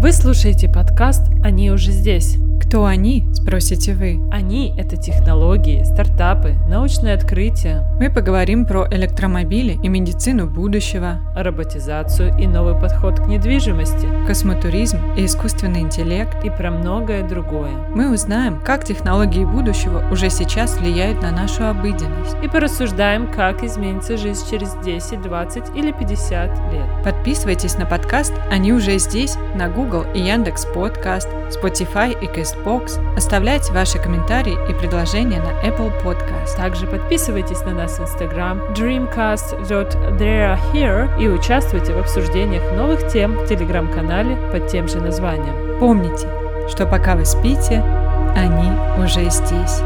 Вы слушаете подкаст «Они уже здесь». Кто они, спросите вы? Они — это технологии, стартапы, научные открытия, Мы поговорим про электромобили и медицину будущего, роботизацию и новый подход к недвижимости космотуризм и искусственный интеллект. и про многое другое. Мы узнаем, как технологии будущего уже сейчас влияют на нашу обыденность. И порассуждаем, как изменится жизнь через 10, 20 или 50 лет. Подписывайтесь на подкаст «Они уже здесь» на Google и Яндекс Подкаст, Spotify и Castbox. Оставляйте ваши комментарии и предложения на Apple Podcast. Также подписывайтесь на нас в Instagram dreamcast.theyrehere и участвуйте в обсуждениях новых тем в телеграм-канале под тем же названием. Помните, что пока вы спите, они уже здесь.